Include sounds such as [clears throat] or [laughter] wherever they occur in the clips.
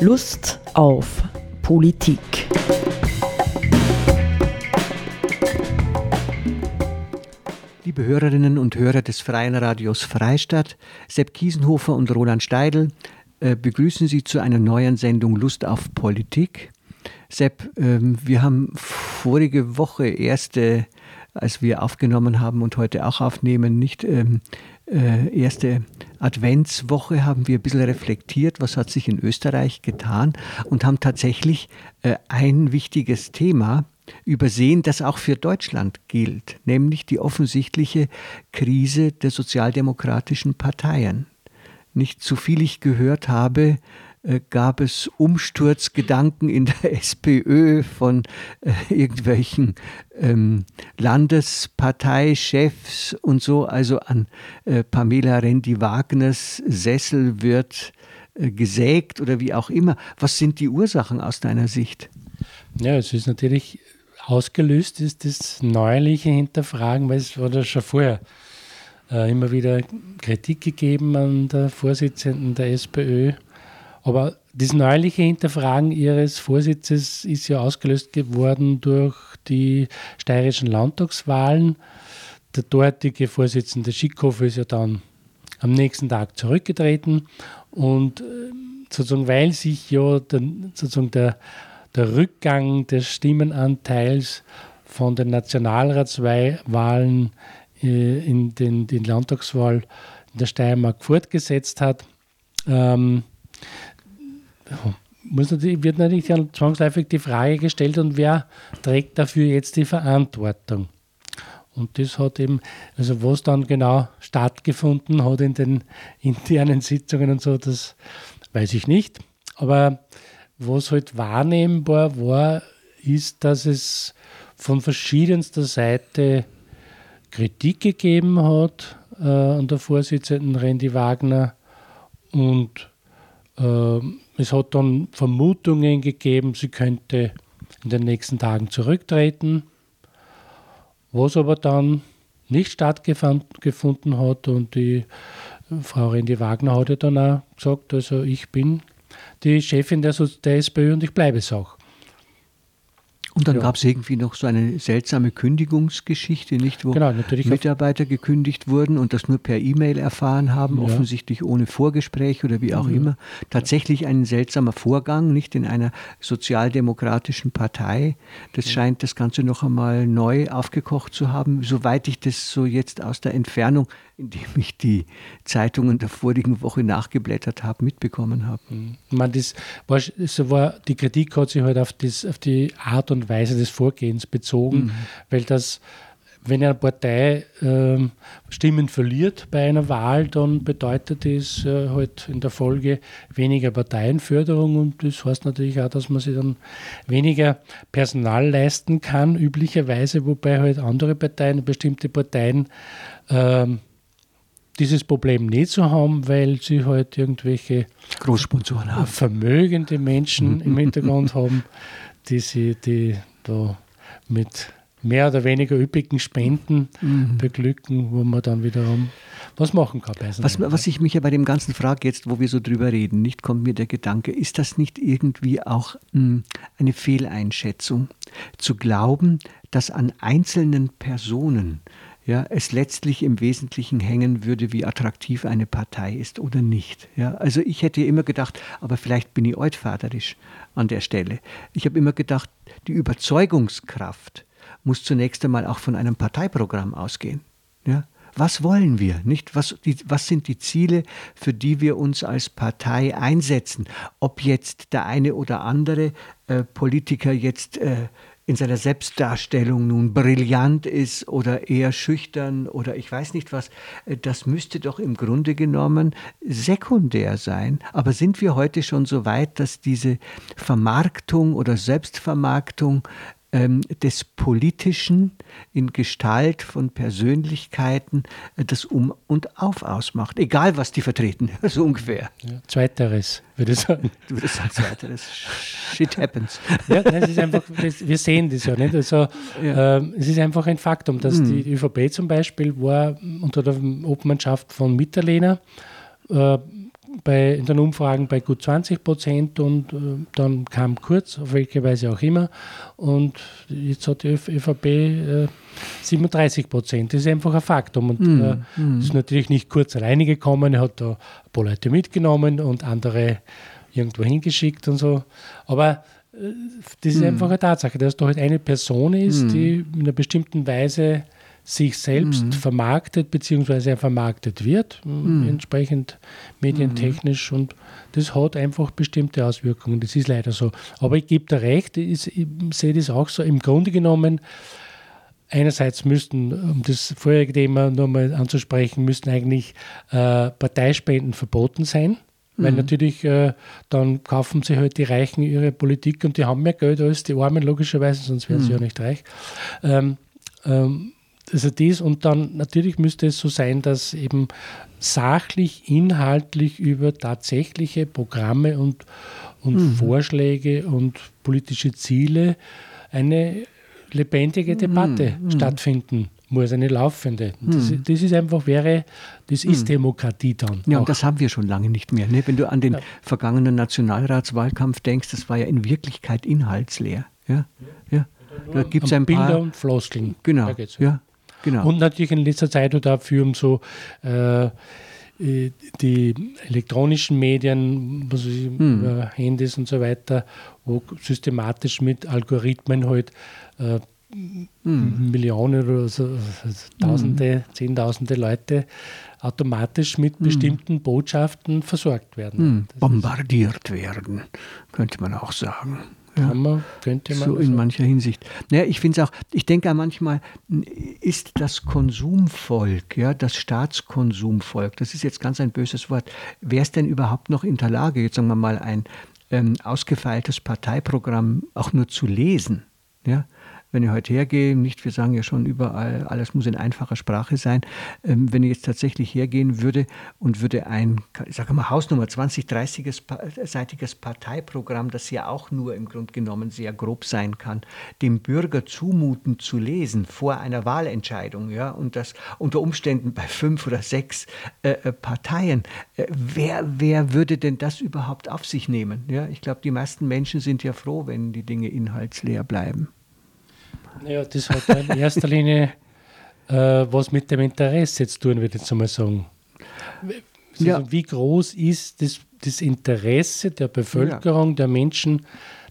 Lust auf Politik. Liebe Hörerinnen und Hörer des Freien Radios Freistadt, Sepp Kiesenhofer und Roland Steidl äh, begrüßen Sie zu einer neuen Sendung Lust auf Politik. Sepp, ähm, wir haben vorige Woche erste, als wir aufgenommen haben und heute auch aufnehmen, nicht ähm, äh, erste Adventswoche haben wir ein bisschen reflektiert, was hat sich in Österreich getan und haben tatsächlich äh, ein wichtiges Thema übersehen, das auch für Deutschland gilt, nämlich die offensichtliche Krise der sozialdemokratischen Parteien. Nicht so viel ich gehört habe, äh, gab es Umsturzgedanken in der [laughs] SPÖ von äh, irgendwelchen ähm, Landesparteichefs und so. Also an äh, Pamela Rendi-Wagners Sessel wird äh, gesägt oder wie auch immer. Was sind die Ursachen aus deiner Sicht? Ja, es ist natürlich ausgelöst, ist das neuerliche Hinterfragen, weil es war da schon vorher äh, immer wieder Kritik gegeben an der Vorsitzenden der SPÖ aber das neuliche Hinterfragen ihres Vorsitzes ist ja ausgelöst geworden durch die steirischen Landtagswahlen. Der dortige Vorsitzende Schickhoff ist ja dann am nächsten Tag zurückgetreten und äh, sozusagen, weil sich ja der, sozusagen der, der Rückgang des Stimmenanteils von den Nationalratswahlen äh, in den, den Landtagswahl in der Steiermark fortgesetzt hat, ähm, muss natürlich, wird natürlich zwangsläufig die Frage gestellt, und wer trägt dafür jetzt die Verantwortung? Und das hat eben, also was dann genau stattgefunden hat in den internen Sitzungen und so, das weiß ich nicht. Aber was halt wahrnehmbar war, ist, dass es von verschiedenster Seite Kritik gegeben hat äh, an der Vorsitzenden Randy Wagner und es hat dann Vermutungen gegeben, sie könnte in den nächsten Tagen zurücktreten, was aber dann nicht stattgefunden hat und die Frau Rendi Wagner hat ja dann auch gesagt, also ich bin die Chefin der, der SPÖ und ich bleibe es auch. Und dann ja. gab es irgendwie noch so eine seltsame Kündigungsgeschichte, nicht, wo genau, Mitarbeiter gekündigt wurden und das nur per E-Mail erfahren haben, ja. offensichtlich ohne Vorgespräch oder wie auch mhm. immer. Tatsächlich ein seltsamer Vorgang, nicht in einer sozialdemokratischen Partei. Das mhm. scheint das Ganze noch einmal neu aufgekocht zu haben, soweit ich das so jetzt aus der Entfernung indem ich die Zeitungen der vorigen Woche nachgeblättert habe, mitbekommen habe. Mhm. Man, das war, so war, die Kritik hat sich halt auf, das, auf die Art und Weise des Vorgehens bezogen, mhm. weil das wenn eine Partei äh, Stimmen verliert bei einer Wahl, dann bedeutet das äh, halt in der Folge weniger Parteienförderung und das heißt natürlich auch, dass man sich dann weniger Personal leisten kann, üblicherweise, wobei halt andere Parteien, bestimmte Parteien äh, dieses Problem nicht zu haben, weil sie halt irgendwelche Großsponsoren haben. vermögende Menschen im Hintergrund [laughs] haben, die sie die da mit mehr oder weniger üppigen Spenden mhm. beglücken, wo man dann wiederum was machen kann. Was, was ich mich ja bei dem ganzen frage, jetzt wo wir so drüber reden, nicht kommt mir der Gedanke, ist das nicht irgendwie auch mh, hm, eine Fehleinschätzung, zu glauben, dass an einzelnen Personen ja, es letztlich im Wesentlichen hängen würde, wie attraktiv eine Partei ist oder nicht. Ja, also ich hätte immer gedacht, aber vielleicht bin ich altvaterisch an der Stelle. Ich habe immer gedacht, die Überzeugungskraft muss zunächst einmal auch von einem Parteiprogramm ausgehen. Ja, was wollen wir? Nicht? Was, die, was sind die Ziele, für die wir uns als Partei einsetzen? Ob jetzt der eine oder andere äh, Politiker jetzt äh, in seiner Selbstdarstellung nun brillant ist oder eher schüchtern oder ich weiß nicht was, äh, das müsste doch im Grunde genommen sekundär sein. Aber sind wir heute schon so weit, dass diese Vermarktung oder Selbstvermarktung ähm, des Politischen in Gestalt von Persönlichkeiten äh, das Um und Auf ausmacht. Egal, was die vertreten, [laughs] so ungefähr. Ja, zweiteres, würde ich sagen. Du würdest sagen, zweiteres. Shit happens. Ja, es ist einfach, wir sehen das ja nicht. Also, ja. Ähm, es ist einfach ein Faktum, dass mhm. die ÖVP zum Beispiel war unter der Obmannschaft von Mitterlehner äh, bei, in den Umfragen bei gut 20 Prozent und äh, dann kam Kurz, auf welche Weise auch immer. Und jetzt hat die ÖVP äh, 37 Prozent. Das ist einfach ein Faktum. Und mm, äh, mm. ist natürlich nicht Kurz alleine gekommen. Er hat da ein paar Leute mitgenommen und andere irgendwo hingeschickt und so. Aber äh, das ist mm. einfach eine Tatsache, dass da halt eine Person ist, mm. die in einer bestimmten Weise sich selbst mhm. vermarktet, beziehungsweise er vermarktet wird, mhm. entsprechend medientechnisch. Mhm. Und das hat einfach bestimmte Auswirkungen. Das ist leider so. Aber ich gebe da recht, ich, ich sehe das auch so. Im Grunde genommen, einerseits müssten, um das vorherige Thema nochmal anzusprechen, müssten eigentlich äh, Parteispenden verboten sein. Weil mhm. natürlich äh, dann kaufen sie halt die Reichen ihre Politik und die haben mehr Geld als die Armen, logischerweise, sonst wären sie mhm. ja nicht reich. Ähm, ähm, also das und dann natürlich müsste es so sein, dass eben sachlich, inhaltlich über tatsächliche Programme und, und mhm. Vorschläge und politische Ziele eine lebendige mhm. Debatte mhm. stattfinden muss, eine laufende. Das, mhm. das, ist einfach, wäre, das ist mhm. Demokratie dann. Ja, auch. und das haben wir schon lange nicht mehr. Ne? Wenn du an den ja. vergangenen Nationalratswahlkampf denkst, das war ja in Wirklichkeit inhaltsleer. Ja, ja. Da gibt es ein Bilder paar, und Floskeln. Genau, ja. Genau. Und natürlich in letzter Zeit dafür um so äh, äh, die elektronischen Medien, also hm. Handys und so weiter, wo systematisch mit Algorithmen halt äh, hm. Millionen oder so, also Tausende, hm. Zehntausende Leute automatisch mit hm. bestimmten Botschaften versorgt werden. Hm. Bombardiert werden, könnte man auch sagen. Ja. Man, könnte man so in mancher Hinsicht. Naja, ich finde es auch, ich denke manchmal, ist das Konsumvolk, ja, das Staatskonsumvolk, das ist jetzt ganz ein böses Wort, wäre es denn überhaupt noch in der Lage, jetzt sagen wir mal, ein ähm, ausgefeiltes Parteiprogramm auch nur zu lesen? Ja? Wenn ich heute hergehe, nicht, wir sagen ja schon überall, alles muss in einfacher Sprache sein, ähm, wenn ich jetzt tatsächlich hergehen würde und würde ein, ich sage mal, Hausnummer 20, 30-seitiges Parteiprogramm, das ja auch nur im Grunde genommen sehr grob sein kann, dem Bürger zumuten zu lesen vor einer Wahlentscheidung, ja, und das unter Umständen bei fünf oder sechs äh, äh Parteien, äh, wer, wer würde denn das überhaupt auf sich nehmen? Ja, ich glaube, die meisten Menschen sind ja froh, wenn die Dinge inhaltsleer bleiben. Ja, das hat in erster Linie äh, was mit dem Interesse zu tun, würde ich jetzt einmal sagen. Also ja. Wie groß ist das, das Interesse der Bevölkerung, ja. der Menschen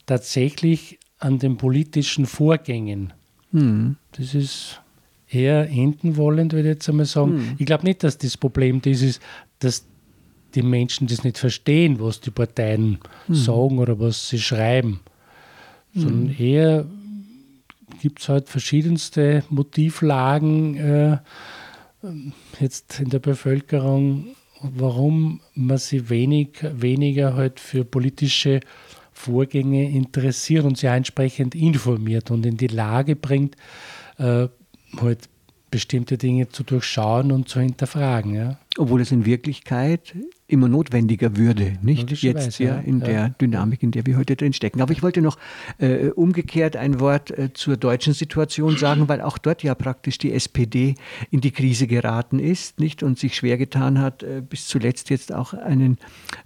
tatsächlich an den politischen Vorgängen? Mhm. Das ist eher enden wollend, würde ich jetzt einmal sagen. Mhm. Ich glaube nicht, dass das Problem das ist, dass die Menschen das nicht verstehen, was die Parteien mhm. sagen oder was sie schreiben, sondern hm. eher gibt es halt verschiedenste Motivlagen äh, jetzt in der Bevölkerung, warum man sich wenig, weniger halt für politische Vorgänge interessiert und sich entsprechend informiert und in die Lage bringt, äh, halt bestimmte Dinge zu durchschauen und zu hinterfragen. Ja. Obwohl es in Wirklichkeit immer notwendiger würde, nicht jetzt ja, in ja. der Dynamik, in der wir heute drin stecken. Aber ich wollte noch äh, umgekehrt ein Wort äh, zur deutschen Situation sagen, weil auch dort ja praktisch die SPD in die Krise geraten ist, nicht und sich schwer getan hat, äh, bis zuletzt jetzt auch einen,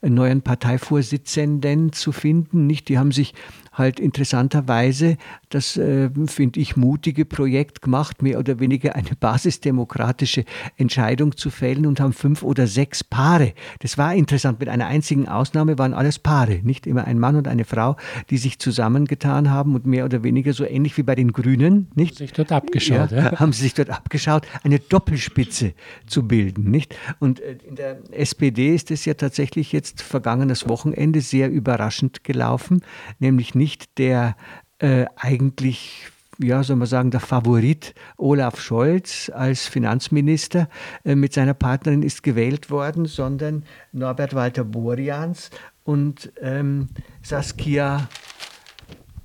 einen neuen Parteivorsitzenden zu finden. Nicht, die haben sich halt interessanterweise das, äh, finde ich, mutige Projekt gemacht, mehr oder weniger eine basisdemokratische Entscheidung zu fällen und haben fünf oder sechs Paare. Das war interessant. Mit einer einzigen Ausnahme waren alles Paare, nicht immer ein Mann und eine Frau, die sich zusammengetan haben und mehr oder weniger so ähnlich wie bei den Grünen, nicht? Sich dort abgeschaut, ja, ja. Haben sie sich dort abgeschaut, eine Doppelspitze zu bilden, nicht? Und äh, in der SPD ist es ja tatsächlich jetzt vergangenes Wochenende sehr überraschend gelaufen, nämlich nicht der äh, eigentlich ja, soll man sagen, der Favorit Olaf Scholz als Finanzminister äh, mit seiner Partnerin ist gewählt worden, sondern Norbert Walter Borjans und ähm, Saskia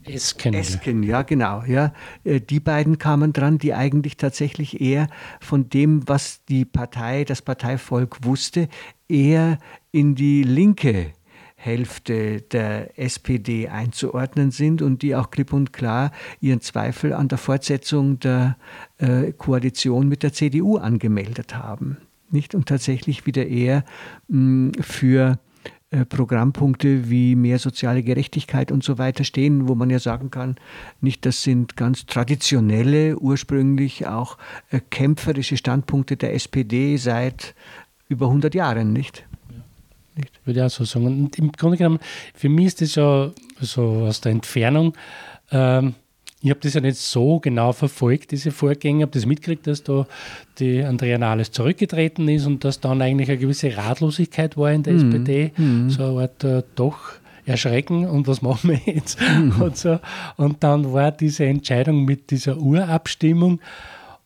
Esken. Esken, ja, genau. Ja. Äh, die beiden kamen dran, die eigentlich tatsächlich eher von dem, was die Partei, das Parteivolk wusste, eher in die linke Hälfte der SPD einzuordnen sind und die auch klipp und klar ihren Zweifel an der Fortsetzung der äh, Koalition mit der CDU angemeldet haben. nicht? Und tatsächlich wieder eher mh, für äh, Programmpunkte wie mehr soziale Gerechtigkeit und so weiter stehen, wo man ja sagen kann, nicht das sind ganz traditionelle, ursprünglich auch äh, kämpferische Standpunkte der SPD seit über 100 Jahren, nicht? Nicht? Würde ich auch so sagen. Und im Grunde genommen, für mich ist das ja so aus der Entfernung ähm, ich habe das ja nicht so genau verfolgt, diese Vorgänge, habe das mitgekriegt, dass da die Andrea Nahles zurückgetreten ist und dass dann eigentlich eine gewisse Ratlosigkeit war in der mhm. SPD. Mhm. So eine Art äh, doch erschrecken und was machen wir jetzt? Mhm. Und, so. und dann war diese Entscheidung mit dieser Urabstimmung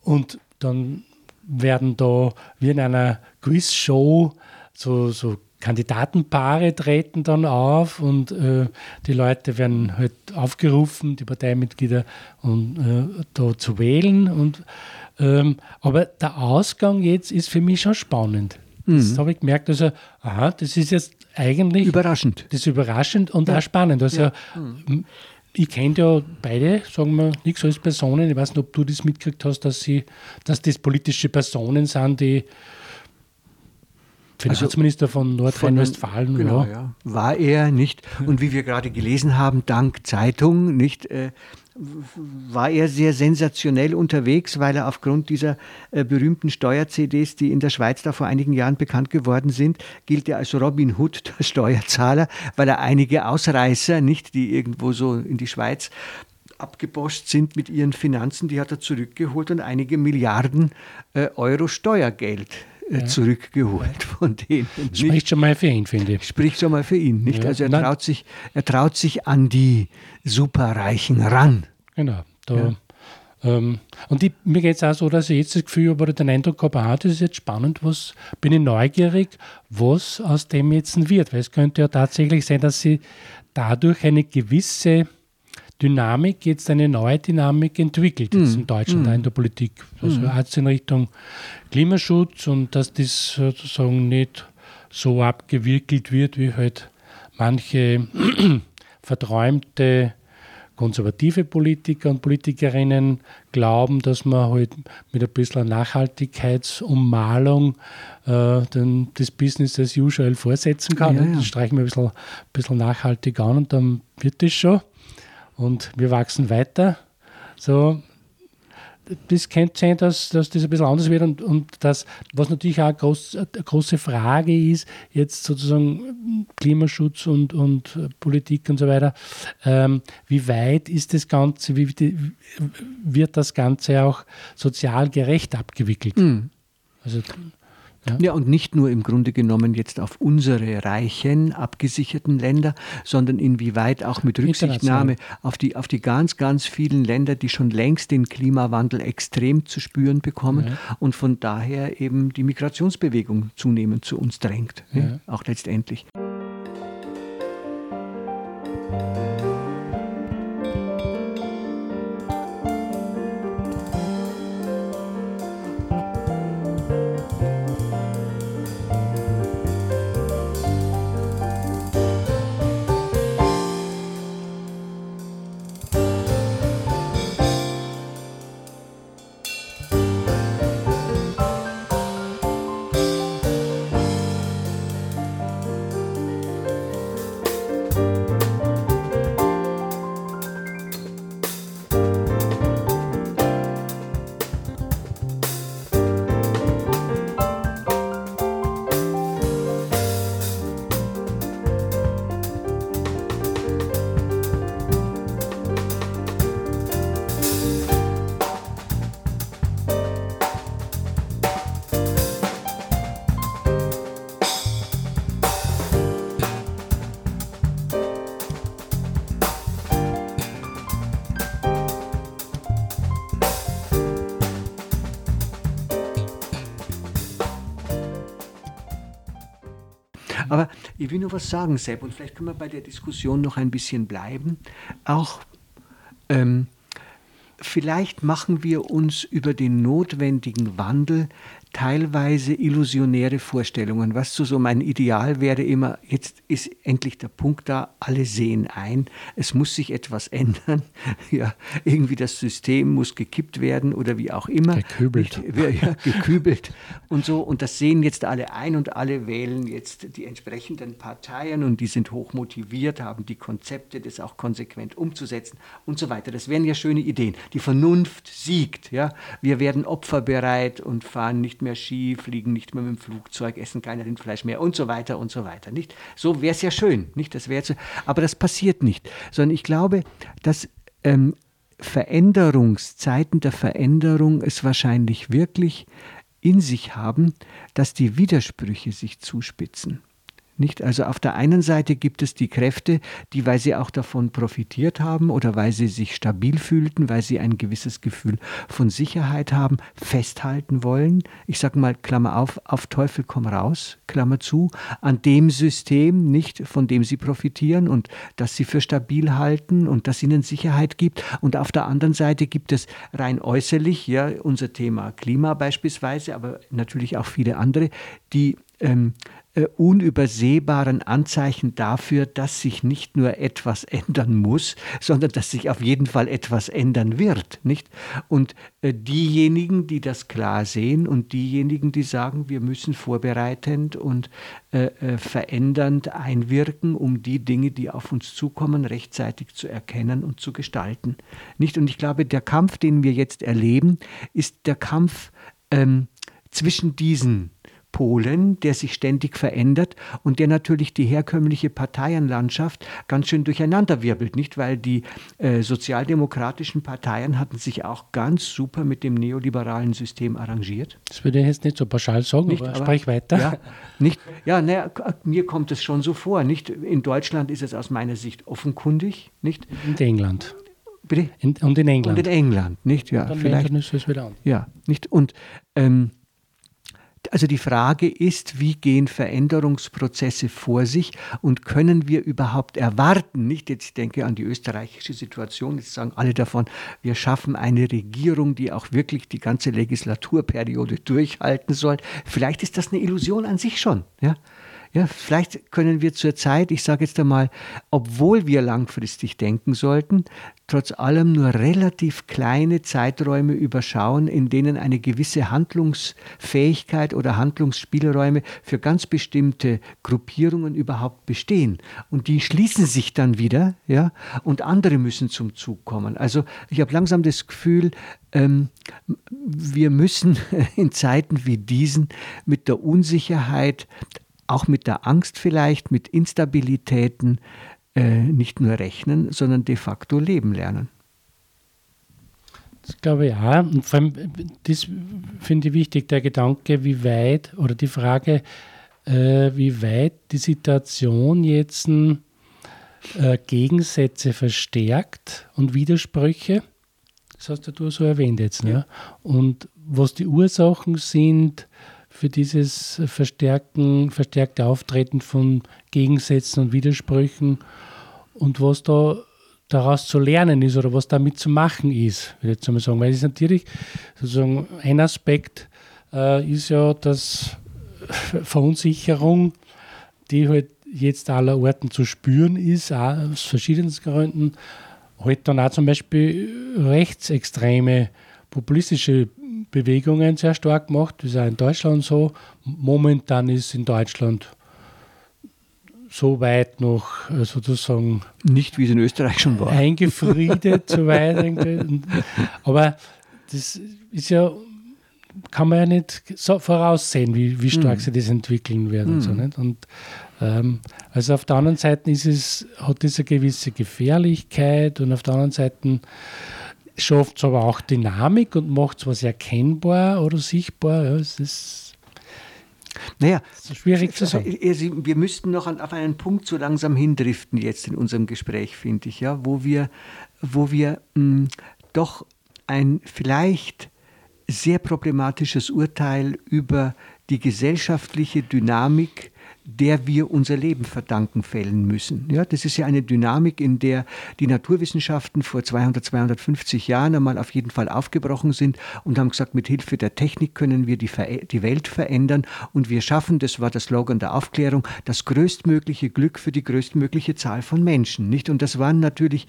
und dann werden da wie in einer Quizshow so, so Kandidatenpaare treten dann auf und äh, die Leute werden halt aufgerufen, die Parteimitglieder und, äh, da zu wählen. Und, ähm, aber der Ausgang jetzt ist für mich schon spannend. Das mhm. habe ich gemerkt, also, aha, das ist jetzt eigentlich. Überraschend. Das ist überraschend und ja. auch spannend. Also, ja. mhm. Ich kenne ja beide, sagen wir, nichts als Personen. Ich weiß nicht, ob du das mitgekriegt hast, dass, sie, dass das politische Personen sind, die Finanzminister also, von Nordrhein-Westfalen. Genau, ja. ja. War er nicht. Und wie wir gerade gelesen haben, dank Zeitung, nicht, äh, war er sehr sensationell unterwegs, weil er aufgrund dieser äh, berühmten Steuer-CDs, die in der Schweiz da vor einigen Jahren bekannt geworden sind, gilt er als Robin Hood [laughs] der Steuerzahler, weil er einige Ausreißer, nicht, die irgendwo so in die Schweiz abgeboscht sind mit ihren Finanzen, die hat er zurückgeholt und einige Milliarden äh, Euro Steuergeld ja. zurückgeholt von denen. Spricht nicht? schon mal für ihn, finde ich. Spricht schon mal für ihn, nicht? Ja. Also er traut, sich, er traut sich an die Superreichen ran. Genau. Da, ähm, und ich, mir geht es auch so, dass ich jetzt das Gefühl habe oder den Eindruck habe, ah, das ist jetzt spannend, was bin ich neugierig, was aus dem jetzt wird. Weil es könnte ja tatsächlich sein, dass sie dadurch eine gewisse Dynamik, jetzt eine neue Dynamik entwickelt, jetzt in mm. Deutschland, mm. in der Politik. Also mm. jetzt in Richtung Klimaschutz und dass das sozusagen nicht so abgewickelt wird, wie halt manche [clears throat] verträumte konservative Politiker und Politikerinnen glauben, dass man halt mit ein bisschen Nachhaltigkeitsummalung äh, den, das Business as usual vorsetzen kann. Ja, ja. Das streichen wir ein bisschen, ein bisschen nachhaltig an und dann wird das schon und wir wachsen weiter. So, das könnte sein, dass, dass das ein bisschen anders wird und, und das, was natürlich auch eine, groß, eine große Frage ist, jetzt sozusagen Klimaschutz und, und Politik und so weiter, ähm, wie weit ist das Ganze, wie wird das Ganze auch sozial gerecht abgewickelt? Mhm. Also ja. ja, und nicht nur im Grunde genommen jetzt auf unsere reichen, abgesicherten Länder, sondern inwieweit auch mit Rücksichtnahme auf die, auf die ganz, ganz vielen Länder, die schon längst den Klimawandel extrem zu spüren bekommen ja. und von daher eben die Migrationsbewegung zunehmend zu uns drängt, ja. auch letztendlich. Aber ich will nur was sagen, Sepp, und vielleicht können wir bei der Diskussion noch ein bisschen bleiben. Auch ähm, vielleicht machen wir uns über den notwendigen Wandel teilweise illusionäre Vorstellungen. Was so, so mein Ideal wäre immer, jetzt ist endlich der Punkt da, alle sehen ein, es muss sich etwas ändern. [laughs] Ja, irgendwie das System muss gekippt werden oder wie auch immer. Gekübelt. Ja, gekübelt und so. Und das sehen jetzt alle ein und alle wählen jetzt die entsprechenden Parteien und die sind hoch motiviert, haben die Konzepte, das auch konsequent umzusetzen und so weiter. Das wären ja schöne Ideen. Die Vernunft siegt. Ja? Wir werden opferbereit und fahren mehr Ski, fliegen nicht mehr mit dem Flugzeug, essen kein Rindfleisch mehr und so weiter und so weiter. Nicht? So wäre es ja schön, nicht? Das wäre aber das passiert nicht, sondern ich glaube, dass ähm, Veränderungszeiten der Veränderung es wahrscheinlich wirklich in sich haben, dass die Widersprüche sich zuspitzen. Nicht? Also auf der einen Seite gibt es die Kräfte, die, weil sie auch davon profitiert haben oder weil sie sich stabil fühlten, weil sie ein gewisses Gefühl von Sicherheit haben, festhalten wollen. Ich sage mal, Klammer auf, auf Teufel komm raus, Klammer zu, an dem System, nicht von dem sie profitieren und das sie für stabil halten und das ihnen Sicherheit gibt. Und auf der anderen Seite gibt es rein äußerlich, ja, unser Thema Klima beispielsweise, aber natürlich auch viele andere, die ähm, äh, unübersehbaren Anzeichen dafür, dass sich nicht nur etwas ändern muss, sondern dass sich auf jeden Fall etwas ändern wird, nicht? Und äh, diejenigen, die das klar sehen und diejenigen, die sagen, wir müssen vorbereitend und äh, äh, verändernd einwirken, um die Dinge, die auf uns zukommen, rechtzeitig zu erkennen und zu gestalten, nicht? Und ich glaube, der Kampf, den wir jetzt erleben, ist der Kampf ähm, zwischen diesen Polen, der sich ständig verändert und der natürlich die herkömmliche Parteienlandschaft ganz schön durcheinanderwirbelt, nicht? Weil die äh, sozialdemokratischen Parteien hatten sich auch ganz super mit dem neoliberalen System arrangiert. Das würde ich jetzt nicht so pauschal sagen, nicht, aber, aber sprich weiter. Ja, nicht, ja na, mir kommt es schon so vor. Nicht? In Deutschland ist es aus meiner Sicht offenkundig. Nicht? In England. Bitte? In, und in England. Und in England, nicht? Ja, und vielleicht. Ist es wieder an. Ja, nicht? Und ähm, also die Frage ist, wie gehen Veränderungsprozesse vor sich und können wir überhaupt erwarten, nicht jetzt ich denke an die österreichische Situation, jetzt sagen alle davon, wir schaffen eine Regierung, die auch wirklich die ganze Legislaturperiode durchhalten soll. Vielleicht ist das eine Illusion an sich schon, ja? Ja, vielleicht können wir zurzeit, ich sage jetzt einmal, obwohl wir langfristig denken sollten, trotz allem nur relativ kleine Zeiträume überschauen, in denen eine gewisse Handlungsfähigkeit oder Handlungsspielräume für ganz bestimmte Gruppierungen überhaupt bestehen. Und die schließen sich dann wieder, ja, und andere müssen zum Zug kommen. Also ich habe langsam das Gefühl, ähm, wir müssen [laughs] in Zeiten wie diesen mit der Unsicherheit auch mit der Angst vielleicht, mit Instabilitäten äh, nicht nur rechnen, sondern de facto leben lernen. Das glaube ich auch. Und vor allem, das finde ich wichtig, der Gedanke, wie weit oder die Frage, äh, wie weit die Situation jetzt äh, Gegensätze verstärkt und Widersprüche. Das hast du so erwähnt jetzt. Ne? Und was die Ursachen sind, für dieses Verstärken, verstärkte Auftreten von Gegensätzen und Widersprüchen und was da daraus zu lernen ist oder was damit zu machen ist, würde ich jetzt mal sagen. Weil es ist natürlich sozusagen ein Aspekt äh, ist ja, dass [laughs] Verunsicherung, die halt jetzt aller Orten zu spüren ist, auch aus verschiedensten Gründen, halt dann auch zum Beispiel rechtsextreme populistische Bewegungen sehr stark gemacht. Das ist auch in Deutschland so. Momentan ist in Deutschland so weit noch äh, sozusagen. Nicht wie es in Österreich schon war. Eingefriedet, [laughs] so weit. Aber das ist ja, kann man ja nicht so voraussehen, wie, wie stark mm. sich das entwickeln wird und so. Nicht? Und, ähm, also auf der anderen Seite ist es, hat es eine gewisse Gefährlichkeit und auf der anderen Seite schafft es aber auch Dynamik und macht es was erkennbar oder sichtbar. Ja, es ist naja, ist schwierig zu sagen. Wir müssten noch auf einen Punkt so langsam hindriften jetzt in unserem Gespräch, finde ich, ja, wo wir, wo wir mh, hm, doch ein vielleicht sehr problematisches Urteil über die gesellschaftliche Dynamik der wir unser Leben verdanken, fällen müssen. Ja, das ist ja eine Dynamik, in der die Naturwissenschaften vor 200, 250 Jahren einmal auf jeden Fall aufgebrochen sind und haben gesagt, mit Hilfe der Technik können wir die, die Welt verändern und wir schaffen, das war der Slogan der Aufklärung, das größtmögliche Glück für die größtmögliche Zahl von Menschen. Nicht? Und das waren natürlich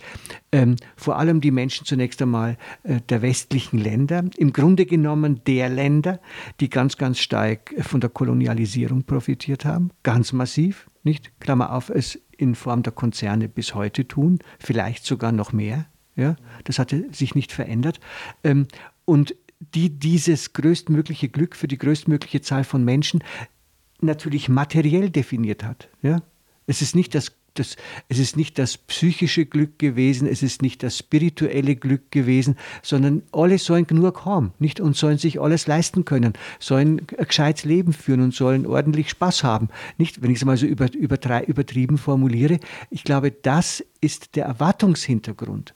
ähm, vor allem die Menschen zunächst einmal äh, der westlichen Länder, im Grunde genommen der Länder, die ganz, ganz stark von der Kolonialisierung profitiert haben, ganz massiv, nicht? Klammer auf, es in Form der Konzerne bis heute tun, vielleicht sogar noch mehr. Ja? Das hatte sich nicht verändert. Ähm, und die dieses größtmögliche Glück für die größtmögliche Zahl von Menschen natürlich materiell definiert hat. Ja? Es ist nicht das das, es ist nicht das psychische Glück gewesen, es ist nicht das spirituelle Glück gewesen, sondern alle sollen genug haben, nicht? Und sollen sich alles leisten können, sollen ein gescheites Leben führen und sollen ordentlich Spaß haben, nicht? Wenn ich es mal so über, übertrieben formuliere. Ich glaube, das ist der Erwartungshintergrund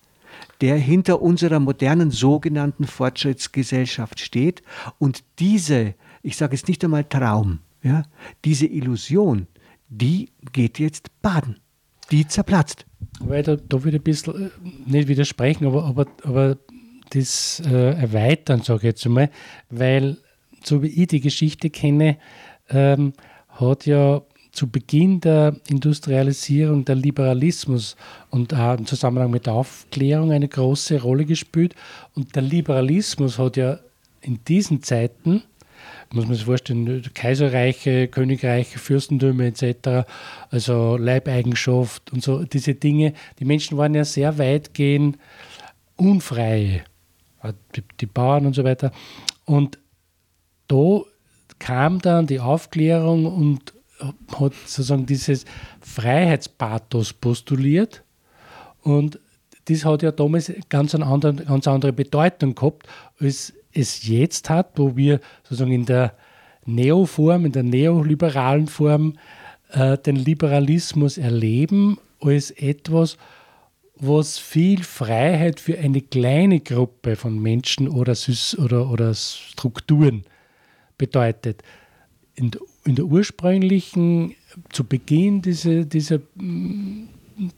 der hinter unserer modernen sogenannten Fortschrittsgesellschaft steht. Und diese, ich sage jetzt nicht einmal Traum, ja, diese Illusion, die geht jetzt baden die zerplatzt. Weil da, da würde ich ein bisschen, äh, nicht widersprechen, aber, aber, aber das äh, erweitern, sage ich jetzt einmal, weil so wie ich die Geschichte kenne, ähm, hat ja zu Beginn der Industrialisierung der Liberalismus und auch im Zusammenhang mit der Aufklärung eine große Rolle gespielt. Und der Liberalismus hat ja in diesen Zeiten muss man sich vorstellen, Kaiserreiche, Königreiche, Fürstentümer etc., also Leibeigenschaft und so, diese Dinge. Die Menschen waren ja sehr weitgehend unfrei, die, Bauern und so weiter. Und da kam dann die Aufklärung und hat sozusagen dieses Freiheitspathos postuliert. Und das hat ja damals ganz eine andere, ganz andere Bedeutung gehabt, als es jetzt hat, wo wir sozusagen in der Neoform, in der neoliberalen Form äh, den Liberalismus erleben als etwas, was viel Freiheit für eine kleine Gruppe von Menschen oder, oder, oder Strukturen bedeutet. In in der ursprünglichen, zu Beginn dieser, dieser,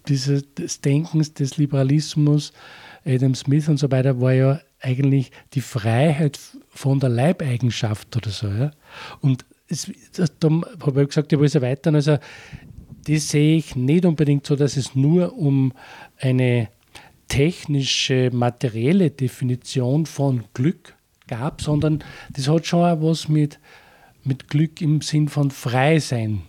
des Denkens des Liberalismus, Adam Smith und so weiter, war ja eigentlich die Freiheit von der Leibeigenschaft oder so. Ja? Und es, das, da habe ich gesagt, ich will es erweitern. Also, das sehe ich nicht unbedingt so, dass es nur um eine technische, materielle Definition von Glück gab, sondern das hat schon auch was mit, mit Glück im Sinn von frei sein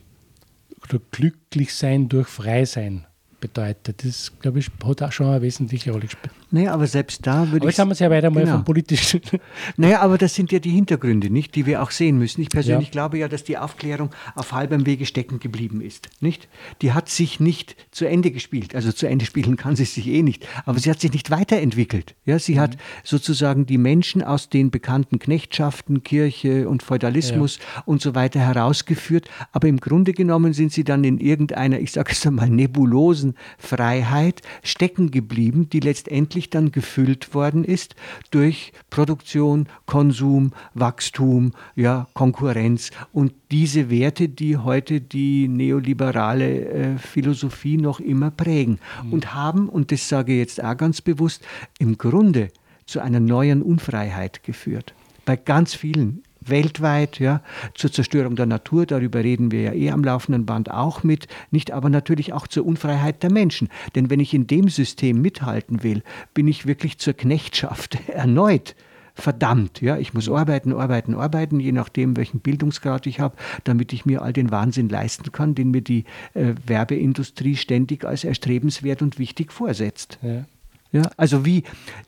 oder glücklich sein durch frei sein bedeutet. Das, glaube ich, hat auch schon eine wesentliche Rolle gespielt. Naja, aber selbst da würde ich. Aber jetzt haben wir es ja weiter mal genau. vom politischen. [laughs] Naja, aber das sind ja die Hintergründe, nicht, die wir auch sehen müssen. Ich persönlich ja. glaube ja, dass die Aufklärung auf halbem Wege stecken geblieben ist. Nicht? Die hat sich nicht zu Ende gespielt. Also zu Ende [laughs] spielen kann sie sich eh nicht. Aber sie hat sich nicht weiterentwickelt. Ja, sie mhm. hat sozusagen die Menschen aus den bekannten Knechtschaften, Kirche und Feudalismus ja. und so weiter herausgeführt. Aber im Grunde genommen sind sie dann in irgendeiner, ich sage es einmal, nebulosen Freiheit stecken geblieben, die letztendlich wirklich dann gefüllt worden ist durch Produktion, Konsum, Wachstum, ja, Konkurrenz und diese Werte, die heute die neoliberale äh, Philosophie noch immer prägen mhm. und haben, und das sage ich jetzt auch ganz bewusst, im Grunde zu einer neuen Unfreiheit geführt. Bei ganz vielen weltweit, ja, zur Zerstörung der Natur, darüber reden wir ja eh am laufenden Band auch mit, nicht aber natürlich auch zur Unfreiheit der Menschen. Denn wenn ich in dem System mithalten will, bin ich wirklich zur Knechtschaft [laughs] erneut verdammt. Ja, ich muss arbeiten, arbeiten, arbeiten, je nachdem, welchen Bildungsgrad ich habe, damit ich mir all den Wahnsinn leisten kann, den mir die äh, Werbeindustrie ständig als erstrebenswert und wichtig vorsetzt. Ja. Ja, also wie,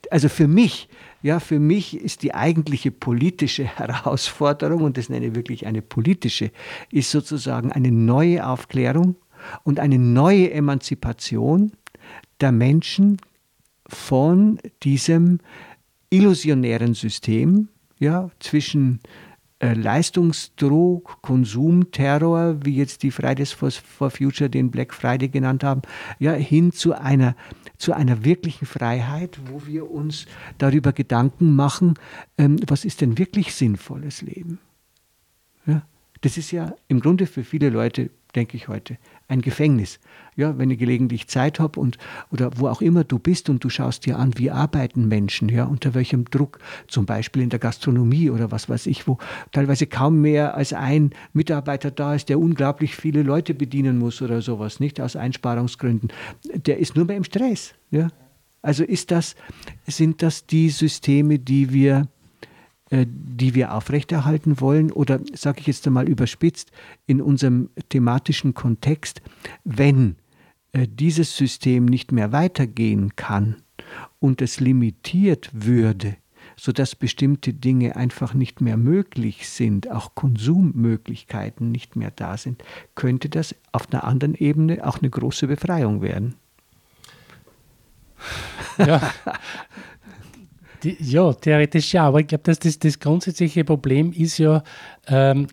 also für mich ja, für mich ist die eigentliche politische [laughs] Herausforderung, und das nenne ich wirklich eine politische, ist sozusagen eine neue Aufklärung und eine neue Emanzipation der Menschen von diesem illusionären System, ja, zwischen Leistungsdruck, Konsumterror, wie jetzt die Fridays for, Future den Black Friday genannt haben, ja, hin zu einer zu einer wirklichen Freiheit, wo wir uns darüber Gedanken machen, ähm, was ist denn wirklich sinnvolles Leben? Ja? Das ist ja im Grunde für viele Leute, denke ich heute, ein Gefängnis. Ja, wenn ich gelegentlich Zeit habe und oder wo auch immer du bist und du schaust dir an, wie arbeiten Menschen, ja, unter welchem Druck, zum Beispiel in der Gastronomie oder was weiß ich, wo teilweise kaum mehr als ein Mitarbeiter da ist, der unglaublich viele Leute bedienen muss oder sowas, nicht aus Einsparungsgründen. Der ist nur mehr im Stress. Ja. Also ist das, sind das die Systeme, die wir die wir aufrechterhalten wollen oder, sage ich jetzt einmal überspitzt, in unserem thematischen Kontext, wenn äh, dieses System nicht mehr weitergehen kann und es limitiert würde, sodass bestimmte Dinge einfach nicht mehr möglich sind, auch Konsummöglichkeiten nicht mehr da sind, könnte das auf einer anderen Ebene auch eine große Befreiung werden. Ja, [laughs] Die, ja, theoretisch ja, aber ich glaube, dass das, das grundsätzliche Problem ist ja ähm,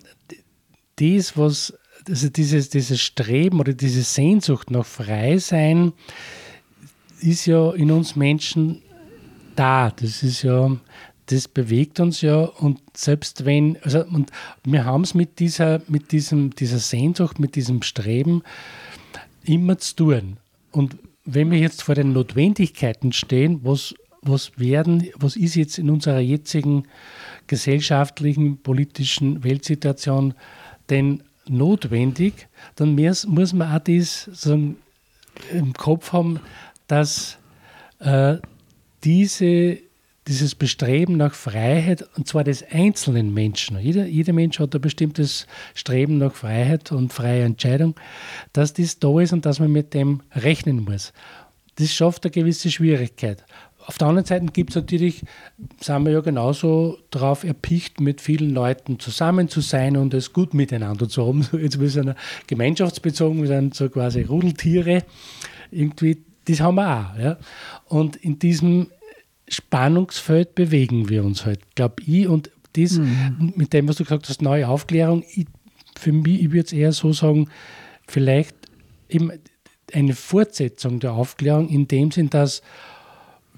das, was, also dieses, dieses Streben oder diese Sehnsucht nach Freisein ist ja in uns Menschen da. Das ist ja, das bewegt uns ja und selbst wenn, also und wir haben es mit dieser, mit diesem, dieser Sehnsucht, mit diesem Streben immer zu tun. Und wenn wir jetzt vor den Notwendigkeiten stehen, was was werden, was ist jetzt in unserer jetzigen gesellschaftlichen, politischen Weltsituation denn notwendig, dann muss, man auch das sozusagen im Kopf haben, dass äh, diese, dieses Bestreben nach Freiheit, und zwar des einzelnen Menschen, jeder, jeder Mensch hat ein bestimmtes Streben nach Freiheit und freie Entscheidung, dass das da ist und dass man mit dem rechnen muss. Das schafft eine gewisse Schwierigkeit. Auf der anderen Seite gibt es natürlich, sind wir ja genauso darauf erpicht, mit vielen Leuten zusammen zu sein und es gut miteinander zu haben. Jetzt wir sind gemeinschaftsbezogen, wir sind so quasi Rudeltiere. Irgendwie, das haben wir auch. Ja? Und in diesem Spannungsfeld bewegen wir uns halt, glaube ich. Und das, mhm. mit dem, was du gesagt hast, neue Aufklärung, ich, für mich, ich würde es eher so sagen, vielleicht eben eine Fortsetzung der Aufklärung in dem Sinn, dass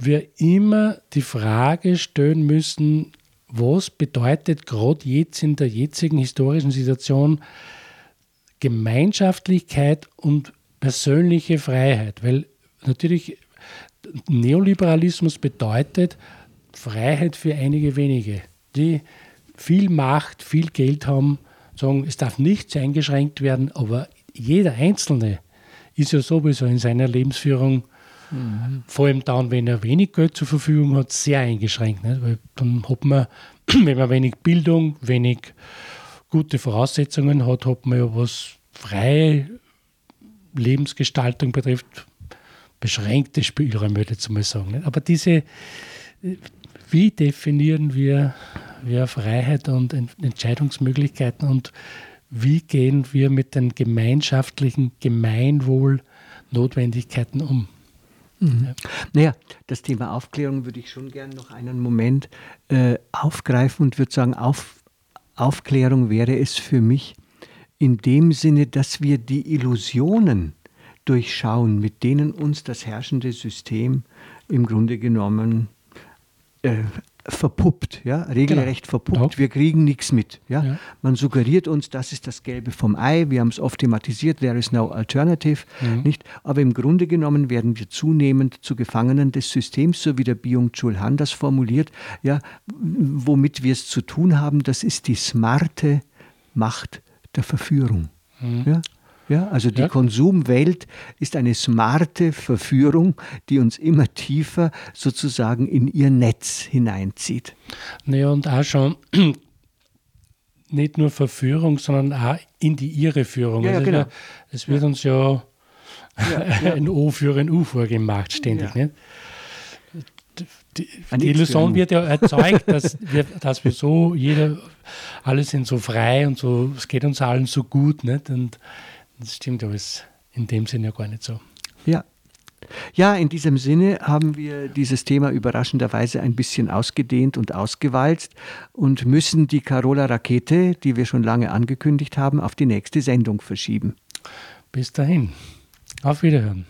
wir immer die Frage stellen müssen, was bedeutet gerade jetzt in der jetzigen historischen Situation Gemeinschaftlichkeit und persönliche Freiheit? Weil natürlich Neoliberalismus bedeutet Freiheit für einige wenige, die viel Macht, viel Geld haben, sagen, es darf nichts eingeschränkt werden, aber jeder Einzelne ist ja sowieso in seiner Lebensführung Mhm. Vor allem dann, wenn er wenig Geld zur Verfügung hat, sehr eingeschränkt. Nicht? Weil dann hat man, [clears throat] wenn man wenig Bildung, wenig gute Voraussetzungen hat, hat man ja was freie Lebensgestaltung betrifft, beschränkte Spielräume, würde ich mal sagen. Nicht? Aber diese, wie definieren wir, wir Freiheit und Entscheidungsmöglichkeiten und wie gehen wir mit den gemeinschaftlichen Gemeinwohl-Notwendigkeiten um? Mhm. Naja, das Thema Aufklärung würde ich schon gerne noch einen Moment äh, aufgreifen und würde sagen, auf, Aufklärung wäre es für mich in dem Sinne, dass wir die Illusionen durchschauen, mit denen uns das herrschende System im Grunde genommen äh, verpuppt, ja, regelrecht genau. verpuppt. Wir kriegen nichts mit. Ja? ja? Man suggeriert uns, das ist das Gelbe vom Ei. Wir haben es oft thematisiert, there is no alternative. Mhm. Nicht? Aber im Grunde genommen werden wir zunehmend zu Gefangenen des Systems, so wie der Byung-Chul Han das formuliert. Ja, womit wir es zu tun haben, das ist die smarte Macht der Verführung. Mhm. Ja? Ja, also die ja. Konsumwelt ist eine smarte Verführung, die uns immer tiefer sozusagen in ihr Netz hineinzieht. Naja, und auch schon [clears throat] nicht nur Verführung, sondern auch in die Irreführung. Ja, also genau. Es wird uns [laughs] ja, ein O für ein U vorgemacht, ständig. Nicht? Die, die Illusion wird ja [laughs] erzeugt, dass wir, dass wir so, jeder, alle sind so frei und so, es geht uns allen so gut. Nicht? Und das stimmt alles in dem Sinne ja gar nicht so. Ja. Ja, in diesem Sinne haben wir dieses Thema überraschenderweise ein bisschen ausgedehnt und ausgewalzt und müssen die Carola Rakete, die wir schon lange angekündigt haben, auf die nächste Sendung verschieben. Bis dahin. Auf Wiederhören.